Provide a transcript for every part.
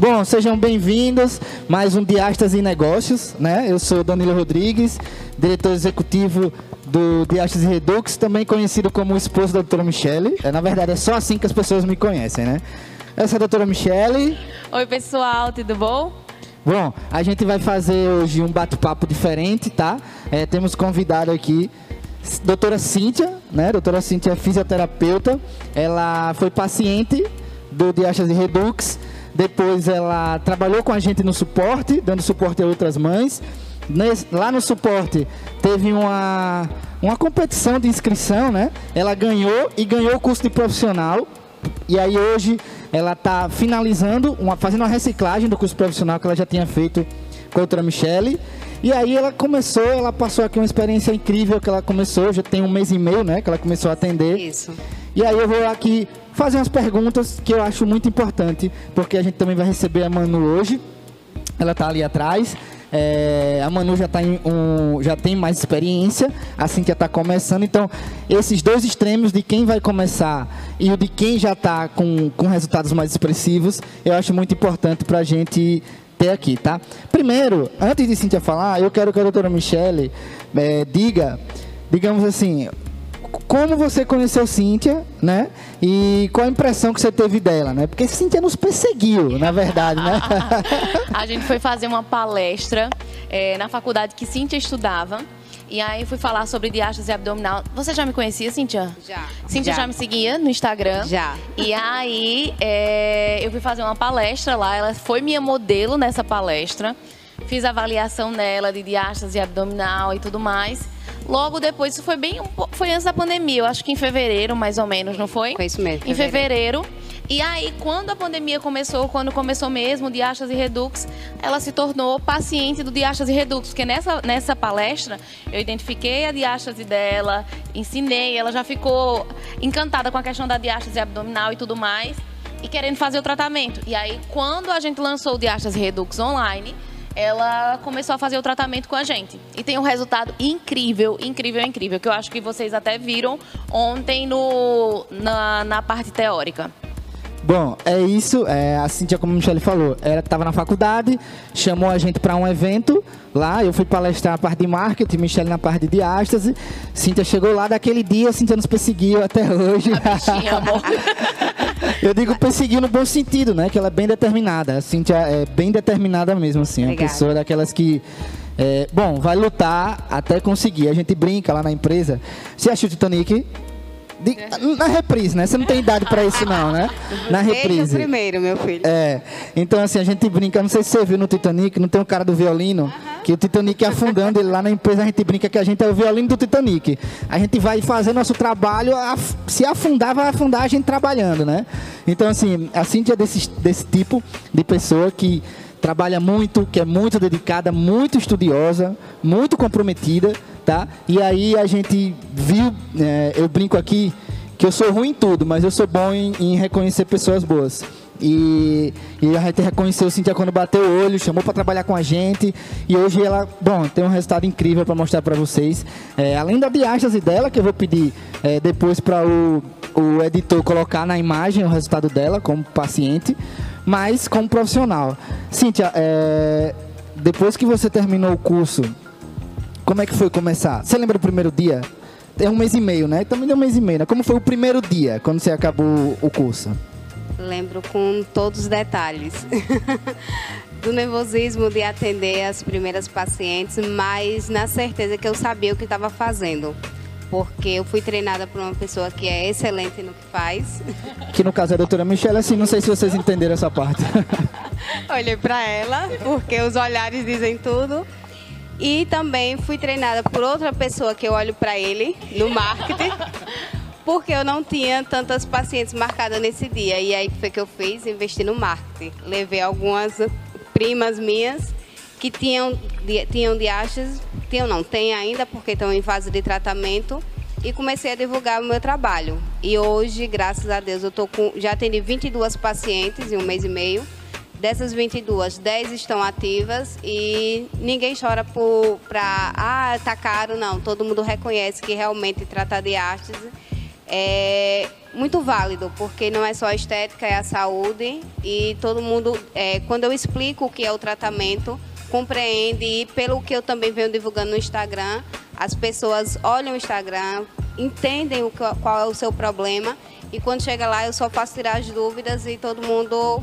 Bom, sejam bem-vindos. Mais um Diastas e Negócios, né? Eu sou Danilo Rodrigues, diretor executivo do Diastas e Redux, também conhecido como o esposo da doutora Michele. É, na verdade, é só assim que as pessoas me conhecem, né? Essa é a doutora Michele. Oi, pessoal, tudo bom? Bom, a gente vai fazer hoje um bate-papo diferente, tá? É, temos convidado aqui doutora Cíntia, né? Doutora Cíntia é fisioterapeuta. Ela foi paciente do Diachas e Redux. Depois ela trabalhou com a gente no suporte, dando suporte a outras mães. Nesse, lá no suporte teve uma, uma competição de inscrição, né? Ela ganhou e ganhou o curso de profissional. E aí hoje ela está finalizando, uma, fazendo uma reciclagem do curso profissional que ela já tinha feito com a doutora Michele. E aí ela começou, ela passou aqui uma experiência incrível que ela começou, já tem um mês e meio, né, que ela começou a atender. Isso. E aí eu vou aqui fazer umas perguntas que eu acho muito importante, porque a gente também vai receber a Manu hoje. Ela está ali atrás. É, a Manu já, tá um, já tem mais experiência, assim que está começando. Então, esses dois extremos de quem vai começar e o de quem já está com, com resultados mais expressivos, eu acho muito importante para a gente ter aqui, tá? Primeiro, antes de Cintia falar, eu quero que a doutora Michele é, diga, digamos assim, como você conheceu Cíntia, né? E qual a impressão que você teve dela, né? Porque Cíntia nos perseguiu, na verdade, né? a gente foi fazer uma palestra é, na faculdade que Cíntia estudava. E aí fui falar sobre diástase abdominal. Você já me conhecia, Cíntia? Já. Cíntia já, já me seguia no Instagram? Já. E aí é, eu fui fazer uma palestra lá. Ela foi minha modelo nessa palestra. Fiz avaliação nela de diástase abdominal e tudo mais. Logo depois, isso foi bem. Foi antes da pandemia, eu acho que em fevereiro, mais ou menos, não foi? Foi isso mesmo. Em fevereiro. E aí, quando a pandemia começou, quando começou mesmo o Diastase Redux, ela se tornou paciente do Diastase Redux, porque nessa, nessa palestra eu identifiquei a diástase dela, ensinei, ela já ficou encantada com a questão da diástase abdominal e tudo mais, e querendo fazer o tratamento. E aí, quando a gente lançou o Diastase Redux online, ela começou a fazer o tratamento com a gente. E tem um resultado incrível, incrível, incrível, que eu acho que vocês até viram ontem no, na, na parte teórica. Bom, é isso. É, a Cintia, como a Michelle falou, ela estava na faculdade, chamou a gente para um evento lá. Eu fui palestrar na parte de marketing, Michelle na parte de diástase. Cintia chegou lá daquele dia, Cintia nos perseguiu até hoje. A bichinha, amor. Eu digo perseguir no bom sentido, né? Que ela é bem determinada. A Cintia é bem determinada mesmo, assim. Obrigada. Uma pessoa daquelas que. É, bom, vai lutar até conseguir. A gente brinca lá na empresa. Você achou o Titanic? De, na reprise, né? Você não tem idade para isso não, né? Na reprise. Deixa primeiro, meu filho. É. Então assim, a gente brinca, não sei se você viu no Titanic, não tem um cara do violino. Que o Titanic afundando ele lá na empresa, a gente brinca que a gente é o violino do Titanic. A gente vai fazer nosso trabalho, se afundar, vai afundar a gente trabalhando, né? Então assim, a Cintia é desse, desse tipo de pessoa que trabalha muito, que é muito dedicada, muito estudiosa, muito comprometida, tá? E aí a gente viu, é, eu brinco aqui que eu sou ruim em tudo, mas eu sou bom em, em reconhecer pessoas boas. E, e, a gente reconheceu Cintia quando bateu o olho, chamou para trabalhar com a gente. E hoje ela, bom, tem um resultado incrível para mostrar para vocês. É, além da diástase dela, que eu vou pedir é, depois para o, o editor colocar na imagem o resultado dela como paciente mas como profissional. Cíntia, é, depois que você terminou o curso, como é que foi começar? Você lembra do primeiro dia? É um mês e meio, né? Também deu um mês e meio, né? Como foi o primeiro dia, quando você acabou o curso? Lembro com todos os detalhes. do nervosismo de atender as primeiras pacientes, mas na certeza que eu sabia o que estava fazendo porque eu fui treinada por uma pessoa que é excelente no que faz. Que no caso é a doutora Michelle, assim, não sei se vocês entenderam essa parte. Olhei para ela, porque os olhares dizem tudo. E também fui treinada por outra pessoa que eu olho para ele no marketing, porque eu não tinha tantas pacientes marcadas nesse dia. E aí foi que eu fiz, investi no marketing. Levei algumas primas minhas que tinham, tinham diástase, tinham não, tem ainda porque estão em fase de tratamento e comecei a divulgar o meu trabalho. E hoje, graças a Deus, eu tô com, já atendi 22 pacientes em um mês e meio. Dessas 22, 10 estão ativas e ninguém chora para, ah, tá caro, não. Todo mundo reconhece que realmente tratar de é muito válido, porque não é só a estética, é a saúde. E todo mundo, é, quando eu explico o que é o tratamento, compreende. E pelo que eu também venho divulgando no Instagram, as pessoas olham o Instagram, entendem o qual é o seu problema. E quando chega lá eu só faço tirar as dúvidas e todo mundo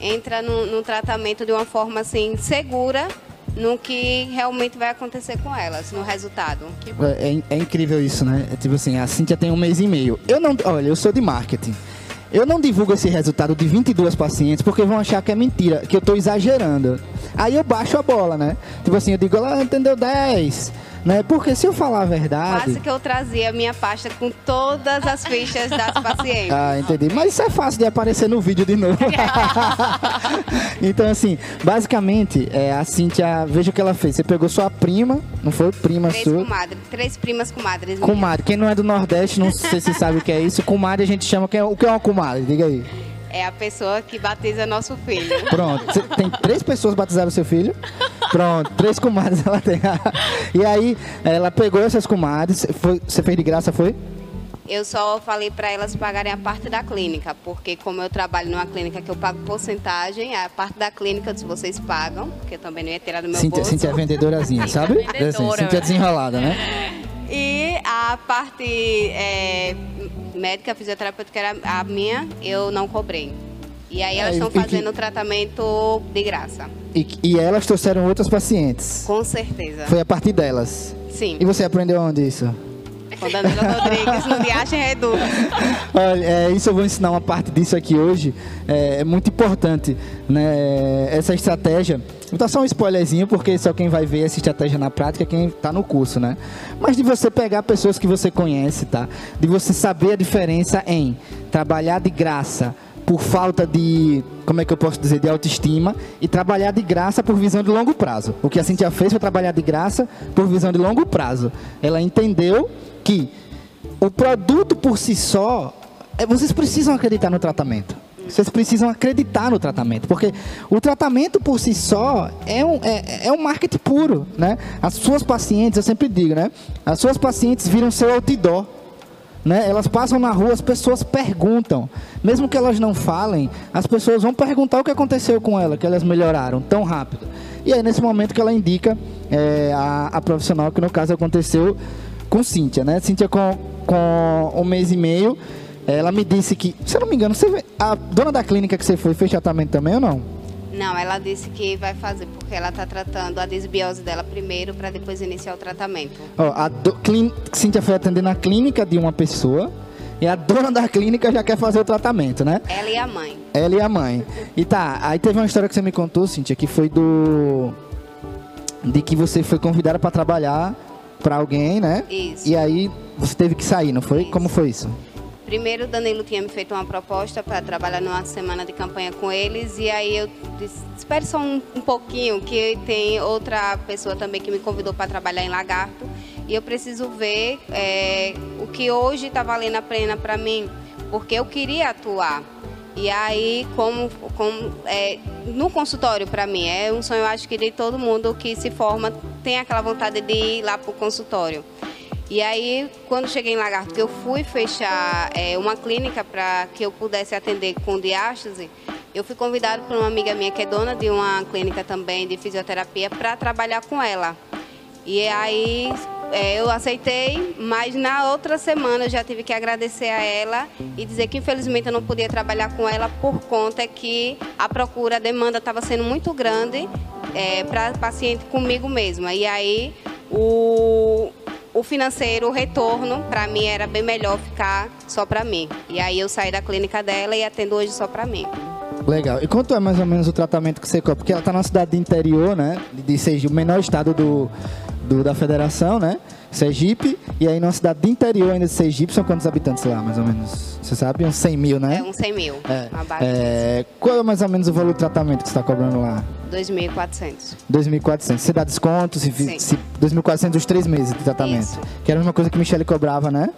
entra no, no tratamento de uma forma assim segura no que realmente vai acontecer com elas, no resultado. É, é, é incrível isso, né? É tipo assim, a Cintia tem um mês e meio. Eu não, olha, eu sou de marketing. Eu não divulgo esse resultado de 22 pacientes porque vão achar que é mentira, que eu estou exagerando. Aí eu baixo a bola, né? Tipo assim, eu digo, ela entendeu 10 né? Porque se eu falar a verdade. Quase que eu trazia a minha pasta com todas as fichas das pacientes. Ah, entendi. Mas isso é fácil de aparecer no vídeo de novo. então, assim, basicamente, é, a Cintia, veja o que ela fez. Você pegou sua prima, não foi? Prima três sua. Comadre, três primas comadres. Comadre. Quem não é do Nordeste, não sei se sabe o que é isso. Comadre a gente chama. É, o que é uma comadre? Diga aí. É a pessoa que batiza nosso filho. Pronto. Tem três pessoas batizaram seu filho? Pronto, três comadres ela tem. E aí, ela pegou essas comadres. Foi, você fez de graça, foi? Eu só falei para elas pagarem a parte da clínica, porque como eu trabalho numa clínica que eu pago porcentagem, a parte da clínica se vocês pagam, porque eu também não ia tirar do meu Cintia, bolso. Cintia é vendedorazinha, sabe? Vendedora, assim, Cintia é desenrolada, né? E a parte é, médica, fisioterapeuta, que era a minha, eu não cobrei. E aí elas É, estão que- fazendo o tratamento de graça. E, e elas trouxeram outras pacientes. Com certeza. Foi a partir delas. Sim. E você aprendeu onde isso? Com Danila Rodrigues no Diache Redu. Olha, é, isso eu vou ensinar uma parte disso aqui hoje. É, é muito importante, né? Essa estratégia. Dar só um spoilerzinho, porque só quem vai ver essa estratégia na prática é quem está no curso, né? Mas de você pegar pessoas que você conhece, tá? De você saber a diferença em trabalhar de graça por falta de, como é que eu posso dizer, de autoestima e trabalhar de graça por visão de longo prazo. O que a Cintia fez foi trabalhar de graça por visão de longo prazo. Ela entendeu que o produto por si só, é, vocês precisam acreditar no tratamento. Vocês precisam acreditar no tratamento, porque o tratamento por si só é um, é, é um marketing puro, né? As suas pacientes, eu sempre digo, né? As suas pacientes viram seu outdoor, né? Elas passam na rua, as pessoas perguntam. Mesmo que elas não falem, as pessoas vão perguntar o que aconteceu com ela, que elas melhoraram tão rápido. E aí, nesse momento que ela indica é, a, a profissional, que no caso aconteceu com Cíntia, né? Cíntia com, com um mês e meio, ela me disse que, se eu não me engano, você, a dona da clínica que você foi fez tratamento também ou não? Não, ela disse que vai fazer, porque ela está tratando a desbiose dela primeiro, para depois iniciar o tratamento. Ó, a do, clín, Cíntia foi atender na clínica de uma pessoa e a dona da clínica já quer fazer o tratamento, né? Ela e a mãe. Ela e a mãe. E tá, aí teve uma história que você me contou, Cíntia, que foi do. De que você foi convidada para trabalhar para alguém, né? Isso. E aí você teve que sair, não foi? Isso. Como foi isso? Primeiro, Danilo tinha me feito uma proposta para trabalhar numa semana de campanha com eles, e aí eu disse: espere só um, um pouquinho, que tem outra pessoa também que me convidou para trabalhar em Lagarto, e eu preciso ver é, o que hoje está valendo a pena para mim, porque eu queria atuar. E aí, como, como é, no consultório para mim é um sonho, eu acho que de todo mundo que se forma tem aquela vontade de ir lá para o consultório. E aí, quando cheguei em Lagarto, que eu fui fechar é, uma clínica para que eu pudesse atender com diástase, eu fui convidada por uma amiga minha que é dona de uma clínica também de fisioterapia para trabalhar com ela. E aí é, eu aceitei, mas na outra semana eu já tive que agradecer a ela e dizer que infelizmente eu não podia trabalhar com ela por conta que a procura, a demanda estava sendo muito grande para paciente comigo mesma. E aí o, o financeiro, o retorno, para mim era bem melhor ficar só para mim. E aí eu saí da clínica dela e atendo hoje só para mim. Legal. E quanto é mais ou menos o tratamento que você cobra? Porque ela está na cidade de interior, né? De, Sergipe, o menor estado do, do- da federação, né? Sergipe. E aí numa cidade de interior ainda de Sergipe, são quantos habitantes lá, mais ou menos? Você sabe? Uns 100 mil, né? É uns 100 mil. É. É, qual é mais ou menos o valor do tratamento que você está cobrando lá? Disso. 2.400. 2.400. Você dá desconto? Se, Sim. se 2.400 os três meses de tratamento. Isso. Que era a mesma coisa que Michele cobrava, né?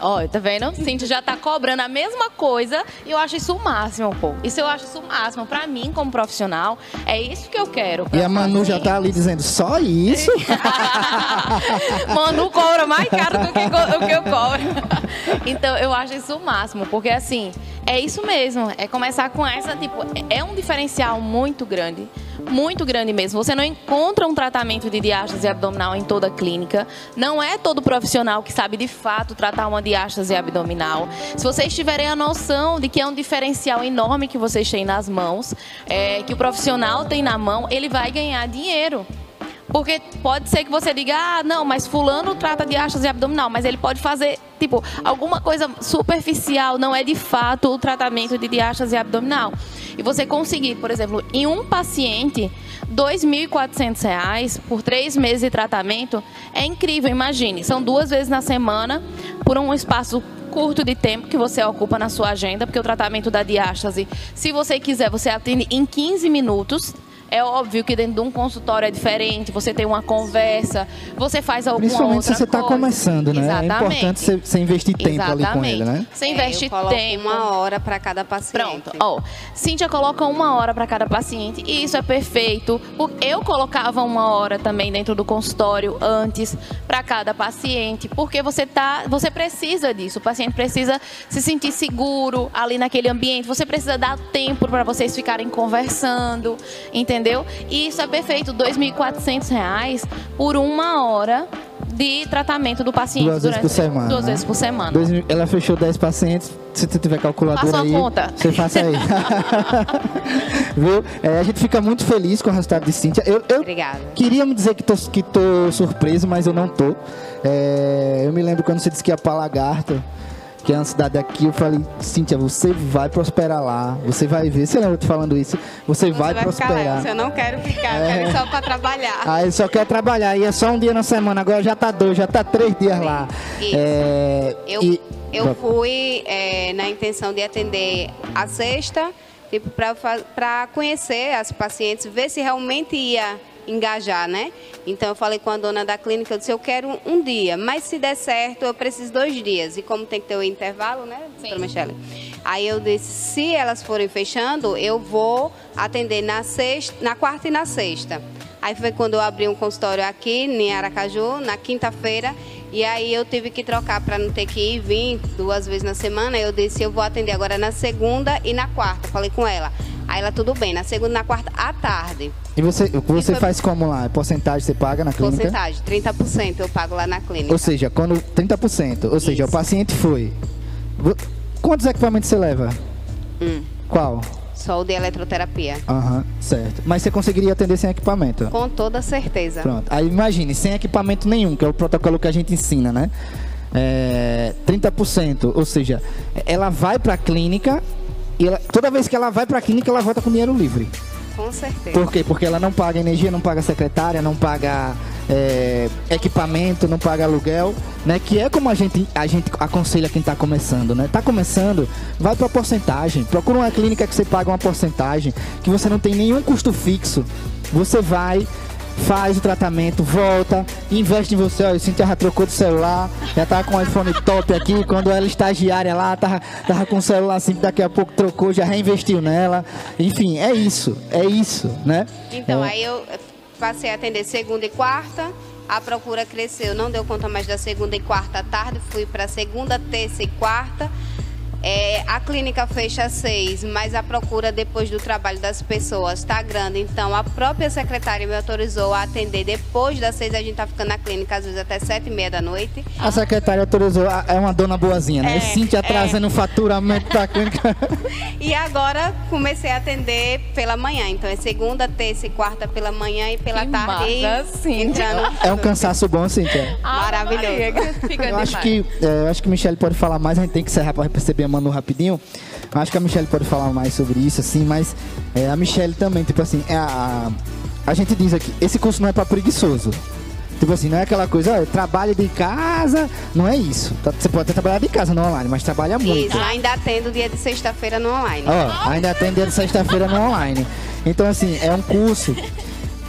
Ó, tá vendo? Cintia já tá cobrando a mesma coisa e eu acho isso o máximo, pô. Isso eu acho isso o máximo. Pra mim, como profissional, é isso que eu quero. E a Manu já tá ali dizendo, só isso? Manu cobra mais caro do que o que eu cobro. Então, eu acho isso o máximo, porque assim, é isso mesmo. É começar com essa, tipo, é um diferencial muito grande muito grande mesmo. Você não encontra um tratamento de diástase abdominal em toda clínica. Não é todo profissional que sabe de fato tratar uma diástase abdominal. Se vocês tiverem a noção de que é um diferencial enorme que vocês têm nas mãos, é, que o profissional tem na mão, ele vai ganhar dinheiro. Porque pode ser que você diga, ah, não, mas fulano trata de diástase abdominal, mas ele pode fazer, tipo, alguma coisa superficial, não é de fato o tratamento de diástase abdominal. E você conseguir, por exemplo, em um paciente, R$ 2.400 por três meses de tratamento, é incrível, imagine. São duas vezes na semana, por um espaço curto de tempo que você ocupa na sua agenda, porque o tratamento da diástase, se você quiser, você atende em 15 minutos. É óbvio que dentro de um consultório é diferente, você tem uma conversa, você faz alguma Principalmente outra se você está começando, né? Exatamente. É importante você, você investir tempo Exatamente. ali com ele, né? Você É, investe eu coloco tempo. uma hora para cada paciente. Pronto, ó. Cíntia coloca uma hora para cada paciente e isso é perfeito. Eu colocava uma hora também dentro do consultório antes para cada paciente, porque você tá, você precisa disso. O paciente precisa se sentir seguro ali naquele ambiente. Você precisa dar tempo para vocês ficarem conversando, entendeu? E isso é perfeito. 2.400 reais por uma hora de tratamento do paciente Duas vezes durante por semana. duas né? vezes por semana. Dois ela fechou 10 pacientes. Se tu tiver calculadora Faça aí, conta. você faça aí. Viu? É, a gente fica muito feliz com o resultado de Cíntia. Eu, eu Obrigada. queria me dizer que tô, que tô surpreso, mas eu não tô. É, eu me lembro quando você disse que ia pra Lagarto, que é uma cidade aqui, eu falei, Cíntia, você vai prosperar lá. Você vai ver. Você lembra eu te falando isso? Você, Você vai, vai ficar prosperar. leve. Eu não quero ficar, eu quero ir só para trabalhar. Ah, ele só quer trabalhar. E é só um dia na semana. Agora já tá dois, já tá três dias lá. Isso. É, Eu, e- eu fui é, na intenção de atender a sexta, tipo, para conhecer as pacientes, ver se realmente ia engajar, né? Então eu falei com a dona da clínica, eu disse, eu quero um dia, mas se der certo, eu preciso dois dias. E como tem que ter o intervalo, né, doutora Michele? Aí eu disse, se elas forem fechando, eu vou atender na sexta, na quarta e na sexta. Aí foi quando eu abri um consultório aqui em Aracaju, na quinta-feira, e aí eu tive que trocar para não ter que ir e vir duas vezes na semana. Eu disse, eu vou atender agora na segunda e na quarta. Falei com ela. Aí ela, tudo bem, na segunda na quarta à tarde. E você, você foi- faz como lá? Porcentagem você paga na clínica? Porcentagem, 30% eu pago lá na clínica. Ou seja, quando 30%. Ou seja, Isso. o paciente foi. Quantos equipamentos você leva? Hum, Qual? só o de eletroterapia. Aham, certo. Mas você conseguiria atender sem equipamento? Com toda certeza. Pronto. Aí imagine, sem equipamento nenhum, que é o protocolo que a gente ensina, né? É, 30%. Ou seja, ela vai pra clínica e ela- toda vez que ela vai pra clínica, ela volta com dinheiro livre. Com certeza. Por quê? Porque ela não paga energia, não paga secretária, não paga é, equipamento, não paga aluguel, né? Que é como a gente, a gente aconselha quem está começando, né? Tá começando, vai para porcentagem. Procura uma clínica que você paga uma porcentagem, que você não tem nenhum custo fixo. Você vai, faz o tratamento, volta, investe em você. Olha, Cintia já trocou de celular, já tá com o iPhone top aqui. Quando ela estagiária lá, tava, tava com o celular assim, que daqui a pouco trocou, já reinvestiu nela. Enfim, é isso, é isso, né? Então, É. aí eu passei a atender segunda e quarta, a procura cresceu, não deu conta mais da segunda e quarta à tarde, fui para segunda, terça e quarta. É, a clínica fecha às seis, mas a procura depois do trabalho das pessoas está grande. Então, a própria secretária me autorizou a atender depois das seis. A gente está ficando na clínica, às vezes até sete e meia da noite. A secretária autorizou, a- é uma dona boazinha, né? É, Cintia trazendo o faturamento da clínica. E agora comecei a atender pela manhã. Então, é segunda, terça e quarta pela manhã e pela Que tarde massa, Cíntia. entrando. É um cansaço bom, Cintia. Maravilhoso. Maria, fica Eu acho que, é, eu acho que Michelle pode falar mais, a gente tem que encerrar para perceber a Manu rapidinho. Acho que a Michelle pode falar mais sobre isso, assim, mas é, a Michelle também, tipo assim, é a, a gente diz aqui, esse curso não é para preguiçoso. Tipo assim, não é aquela coisa, ó, trabalho de casa, não é isso. Tá- Você pode até trabalhar de casa no online, mas trabalha muito. Isso, ainda atendo dia de sexta-feira no online. Ó, ainda tem dia de sexta-feira no online. Então, assim, é um curso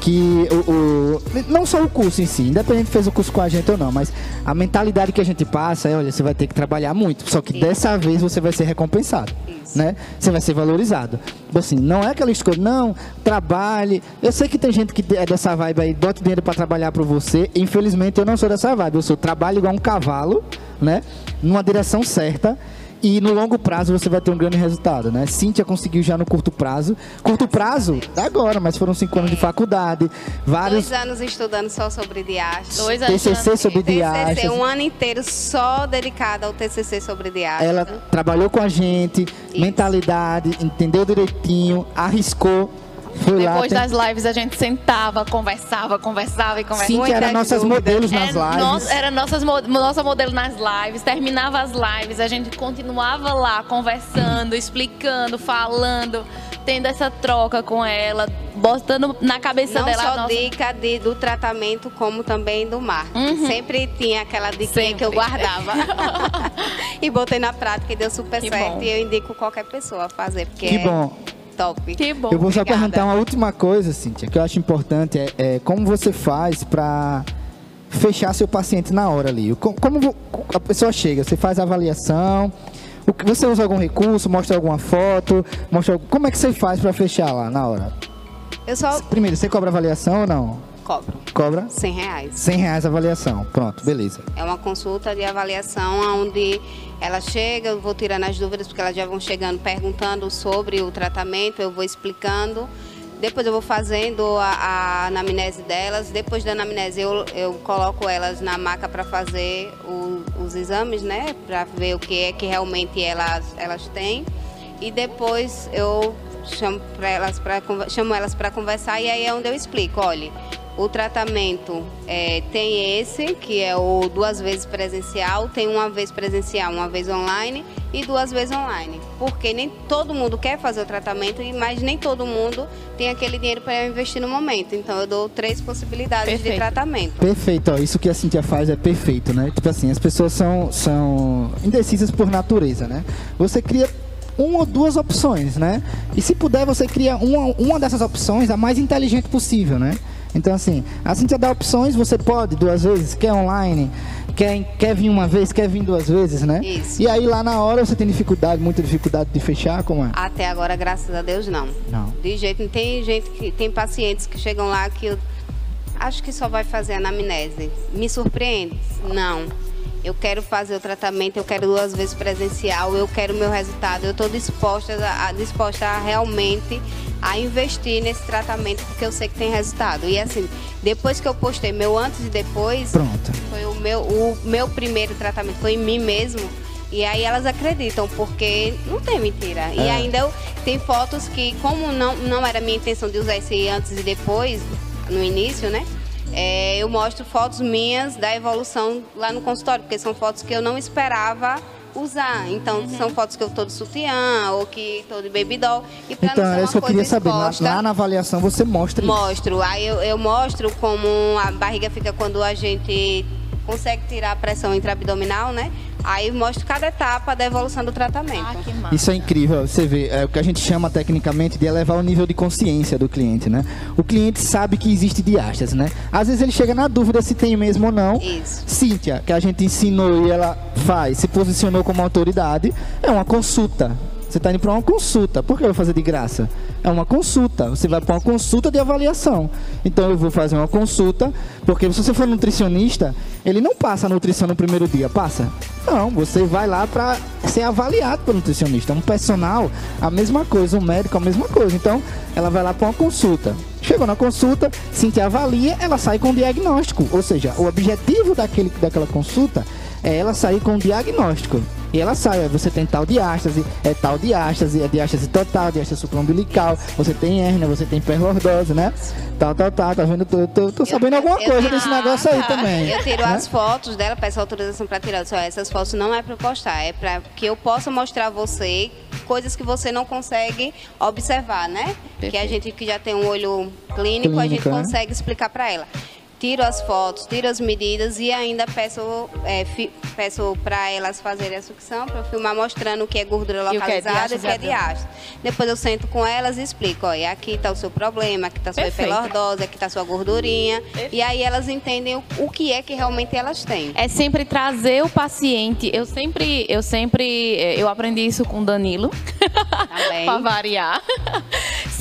que o, o- não só o curso em si, independente se fez o curso com a gente ou não, mas a mentalidade que a gente passa é, olha, você vai ter que trabalhar muito, só que dessa vez você vai ser recompensado, né? Você vai ser valorizado. Tipo Assim, não é aquela escolha, não, trabalhe. Eu sei que tem gente que é dessa vibe aí, bota dinheiro para trabalhar para você. Infelizmente eu não sou dessa vibe, eu sou trabalho igual um cavalo, né? Numa direção certa. E no longo prazo você vai ter um grande resultado, né? Cíntia conseguiu já no curto prazo. Curto prazo, agora, mas foram cinco anos de faculdade, vários Dois anos estudando só sobre diastase. Dois anos. TCC sobre TCC, diastase. um ano inteiro só dedicado ao TCC sobre diastase. Ela trabalhou com a gente, mentalidade, entendeu direitinho, arriscou, lá. Depois tem- das lives a gente sentava, conversava, conversava e conversava. Cíntia era nossas dúvidas. modelos nas Era, lives. nossa, era nossas, nossa modelo nas lives, terminava as lives, a gente continuava lá conversando, explicando, falando, tendo essa troca com ela, botando na cabeça Não dela a só nossa- dica de, do tratamento, como também do marketing. Sempre tinha aquela dica que eu guardava. e botei na prática e deu super Que certo. bom. E eu indico qualquer pessoa a fazer, porque Que é bom. Top. Que bom. Eu vou só Obrigada. perguntar uma última coisa, Cíntia, que eu acho importante, é, é como você faz pra fechar seu paciente na hora ali? Co- Como vo- a pessoa chega, você faz a avaliação, o que- você usa algum recurso, mostra alguma foto, mostra como é que você faz pra fechar lá na hora? Eu só Primeiro, você cobra avaliação ou não? Cobro Cobra 100 reais. 100 reais a avaliação. Pronto, beleza. É uma consulta de avaliação onde ela chega, eu vou tirando as dúvidas, porque elas já vão chegando perguntando sobre o tratamento, eu vou explicando. Depois eu vou fazendo a, a anamnese delas. Depois da anamnese eu, eu coloco elas na maca para fazer o- os exames, né? Para ver o que é que realmente elas, elas têm. E depois eu chamo, elas conver- chamo elas para conversar e aí é onde eu explico, olha, o tratamento é, tem esse, que é o duas vezes presencial, tem uma vez presencial, uma vez online e duas vezes online. Porque nem todo mundo quer fazer o tratamento, e- mas nem todo mundo tem aquele dinheiro para investir no momento. Então eu dou três possibilidades Perfeito. de tratamento. Perfeito, ó, isso que a Cintia faz é perfeito, né? Tipo assim, as pessoas são, são indecisas por natureza, né? Você cria uma ou duas opções, né? E se puder, você cria uma, uma dessas opções a mais inteligente possível, né? Então, assim, a Cintia dá opções, você pode duas vezes, quer online, quer, quer vir uma vez, quer vir duas vezes, né? Isso. E aí lá na hora você tem dificuldade, muita dificuldade de fechar, como é? Até agora, graças a Deus, não. Não. De jeito, tem gente que tem pacientes que chegam lá que eu acho que só vai fazer anamnese. Me surpreende? Não. Eu quero fazer o tratamento, eu quero duas vezes presencial, eu quero o meu resultado. Eu estou disposta a, disposta a realmente a investir nesse tratamento porque eu sei que tem resultado. E assim, depois que eu postei meu antes e depois, Pronto. foi o meu, o meu primeiro tratamento, foi em mim mesmo. E aí elas acreditam, porque não tem mentira. E É. ainda eu, tem fotos que, como não, não era minha intenção de usar esse antes e depois, no início, né? É, eu mostro fotos minhas da evolução lá no consultório, porque são fotos que eu não esperava usar. Então, são fotos que eu tô de sutiã ou que tô de baby doll. E pra Então, não ser é uma isso que eu queria saber. Lá, exposta, lá na avaliação você mostra isso. Mostro. Aí eu, eu mostro como a barriga fica quando a gente consegue tirar a pressão intraabdominal, né? Aí mostro cada etapa da evolução do tratamento. Ah, que massa. Isso é incrível, você vê, é o que a gente chama tecnicamente de elevar o nível de consciência do cliente, né? O cliente sabe que existe diástase, né? Às vezes ele chega na dúvida se tem mesmo ou não. Isso. Cíntia, que a gente ensinou e ela faz, se posicionou como autoridade, é uma consulta. Você está indo para uma consulta. Por que eu vou fazer de graça? É uma consulta. Você vai para uma consulta de avaliação. Então eu vou fazer uma consulta, porque se você for nutricionista, ele não passa a nutrição no primeiro dia, passa? Não, você vai lá para ser avaliado pelo nutricionista. Um personal, a mesma coisa, um médico, a mesma coisa. Então, ela vai lá para uma consulta. Chegou na consulta, Cintia avalia, ela sai com um diagnóstico. Ou seja, o objetivo daquele, daquela consulta é ela sair com um diagnóstico. E ela sai, ó, você tem tal diástase, é tal diástase, é diástase total, diástase supraumbilical, você tem hérnia, você tem hiperlordose, né? Tal, tal, tal, tá vendo? Tô, tô, tô sabendo alguma eu- coisa eu- desse negócio aí também. Eu tiro né? as fotos dela, peço autorização para tirar. Só essas fotos não é para postar, é para que eu possa mostrar a você coisas que você não consegue observar, né? Que a gente que já tem um olho clínico, a gente né? consegue explicar para ela. Tiro as fotos, tiro as medidas e ainda peço, é, fi, peço para elas fazerem a sucção, para filmar mostrando o que é gordura localizada e o que é diástase. Depois eu sento com elas e explico, olha, aqui está o seu problema, aqui está a sua hiperlordose, aqui está a sua gordurinha. Perfeito. E aí elas entendem o, o, que é que realmente elas têm. É sempre trazer o paciente. Eu sempre, eu sempre, eh, eu aprendi isso com o Danilo, para variar.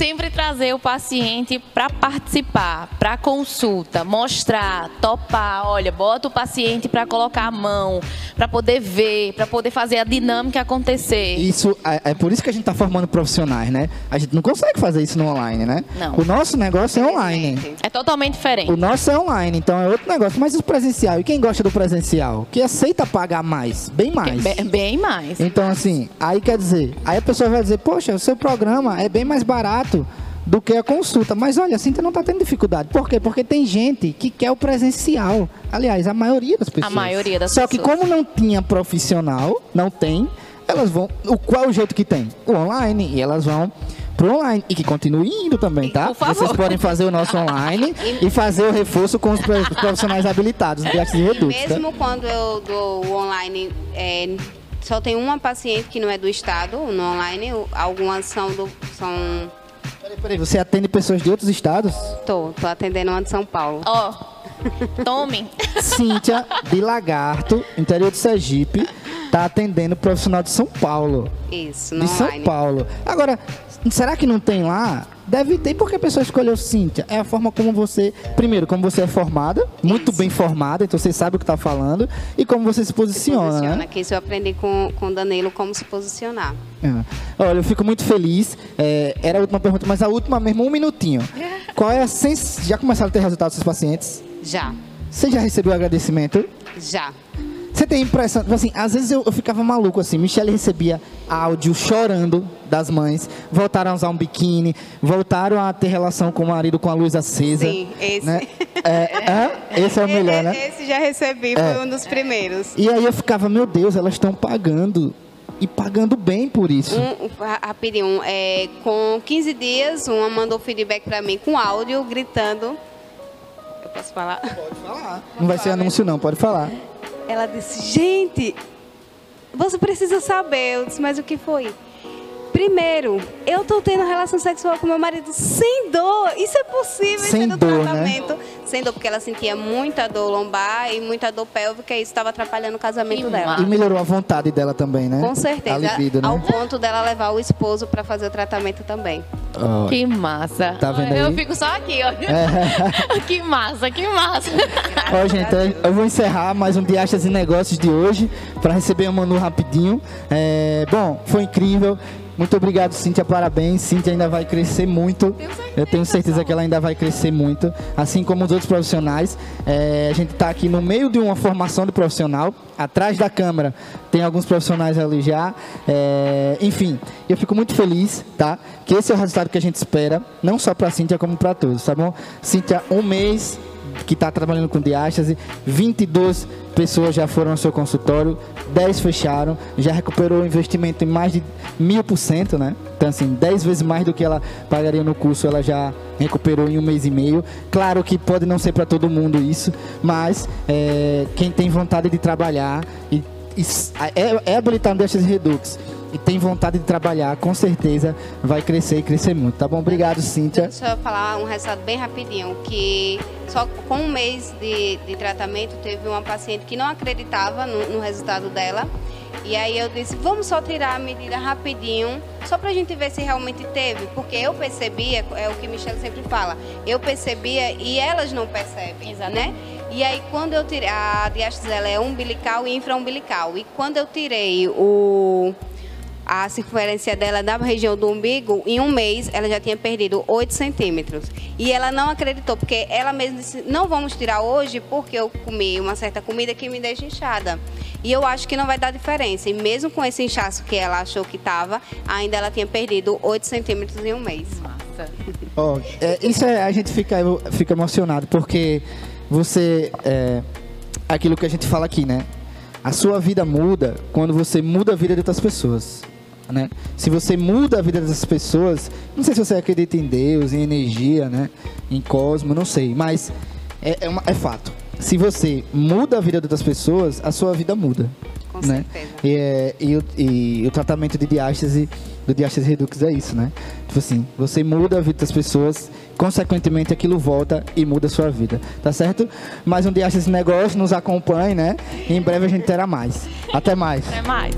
Sempre trazer o paciente para participar, para consulta, mostrar, topar, olha, bota o paciente para colocar a mão, para poder ver, para poder fazer a dinâmica acontecer. Isso é, é, por isso que a gente está formando profissionais, né? A gente não consegue fazer isso no online, né? Não. O nosso negócio é online. É totalmente diferente. O nosso é online, então é outro negócio. Mas o presencial, e quem gosta do presencial? Que aceita pagar mais, bem mais. Bem, bem mais. Então assim, aí quer dizer, aí a pessoa vai dizer, poxa, o seu programa é bem mais barato barato do que a consulta. Mas olha, a Cintia não está tendo dificuldade. Por quê? Porque tem gente que quer o presencial. Aliás, a maioria das pessoas. A maioria das Só pessoas. que como não tinha profissional, não tem, elas vão. O, qual é o jeito que tem? O online. E elas vão pro online. E que continue indo também, tá? Vocês podem fazer o nosso online e fazer o reforço com os profissionais habilitados de Redux. Tá? Mesmo tá? quando eu dou o online. É, só tem uma paciente que não é do estado no online, algumas são do, são Peraí, peraí, você atende pessoas de outros estados? Tô, tô atendendo uma de São Paulo. Ó, oh, tome. Cíntia, de Lagarto, interior de Sergipe, tá atendendo profissional de São Paulo. Isso, De São Paulo. Agora, será que não tem lá Deve ter, porque a pessoa escolheu Cíntia. É a forma como você, primeiro, como você é formada, muito isso. bem formada, então você sabe o que está falando, e como você se posiciona. Se posiciona, né? que isso eu aprendi com, com o Danilo como se posicionar. É. Olha, eu fico muito feliz. É, era a última pergunta, mas a última mesmo, um minutinho. Qual é a sens... Já começaram a ter resultados dos seus pacientes? Já. Você já recebeu agradecimento? Já. Você tem impressão, tipo assim, às vezes eu, eu ficava maluco assim, Michelle recebia áudio chorando das mães, voltaram a usar um biquíni, voltaram a ter relação com o marido com a luz acesa. Sim, esse. Né? É, é, esse é o melhor, né? Esse já recebi, foi é. um dos primeiros. E aí eu ficava, meu Deus, elas estão pagando e pagando bem por isso. Um, rapidinho, é, com 15 dias, uma mandou feedback para mim com áudio, gritando. Eu posso falar? Pode falar. Não vai ser anúncio não, pode falar. Ela disse, gente, você precisa saber. Eu disse, mas o que foi? Primeiro, eu tô tendo relação sexual com meu marido sem dor. Isso é possível, sem sendo dor, né? tratamento. Né? Sem dor, porque ela sentia muita dor lombar e muita dor pélvica e isso estava atrapalhando o casamento que dela. E melhorou a vontade dela também, né? Com certeza. Libido, né? Ao ponto dela levar o esposo para fazer o tratamento também. Oh. Que massa. Tá vendo aí? Eu fico só aqui, ó. É. que massa, que massa. Ó, gente, eu vou encerrar mais um Diachas e Negócios de hoje para receber a Manu rapidinho. É, bom, foi incrível. Muito obrigado, Cíntia. Parabéns. Cíntia ainda vai crescer muito. Eu tenho certeza que ela ainda vai crescer muito. Assim como os outros profissionais. É, a gente está aqui no meio de uma formação de profissional. Atrás da câmera tem alguns profissionais ali já. É, enfim, eu fico muito feliz, tá? Que esse é o resultado que a gente espera. Não só para a Cíntia, como para todos, tá bom? Cíntia, um mês que está trabalhando com diástase, 22 pessoas já foram ao seu consultório, 10 fecharam, já recuperou o investimento em mais de mil por cento, né? Então, assim, 10 vezes mais do que ela pagaria no curso, ela já recuperou em um mês e meio. Claro que pode não ser para todo mundo isso, mas é, quem tem vontade de trabalhar e, e é, é habilitar no Diástase Redux e tem vontade de trabalhar, com certeza vai crescer e crescer muito. Tá bom? Obrigado, Cíntia. Deixa eu falar um resultado bem rapidinho, que só com um mês de, de tratamento teve uma paciente que não acreditava no, no resultado dela. E aí eu disse, vamos só tirar a medida rapidinho, só pra gente ver se realmente teve. Porque eu percebia, é o que Michelle sempre fala, eu percebia e elas não percebem, Exato. né? E aí quando eu tirei, a diástase ela é umbilical e infraumbilical. E quando eu tirei o a circunferência dela da região do umbigo, em um mês ela já tinha perdido 8 centímetros. E ela não acreditou, porque ela mesma disse, não vamos tirar hoje porque eu comi uma certa comida que me deixa inchada. E eu acho que não vai dar diferença. E mesmo com esse inchaço que ela achou que estava, ainda ela tinha perdido 8 centímetros em um mês. Massa. Oh, é, isso é, a gente fica, fica emocionado, porque você. É, aquilo que a gente fala aqui, né? A sua vida muda quando você muda a vida de outras pessoas né? Se você muda a vida das pessoas, não sei se você acredita em Deus, em energia, né? Em cosmo, não sei, mas é, é, uma- é fato. Se você muda a vida outras pessoas, a sua vida muda. Com né? certeza. E, é, e o- e o tratamento de diástase, do diástase redux é isso, né? Tipo assim, você muda a vida das pessoas, consequentemente aquilo volta e muda a sua vida, tá certo? Mais um diástase negócio, nos acompanhe, né? E em breve a gente terá mais. Até mais. Até mais.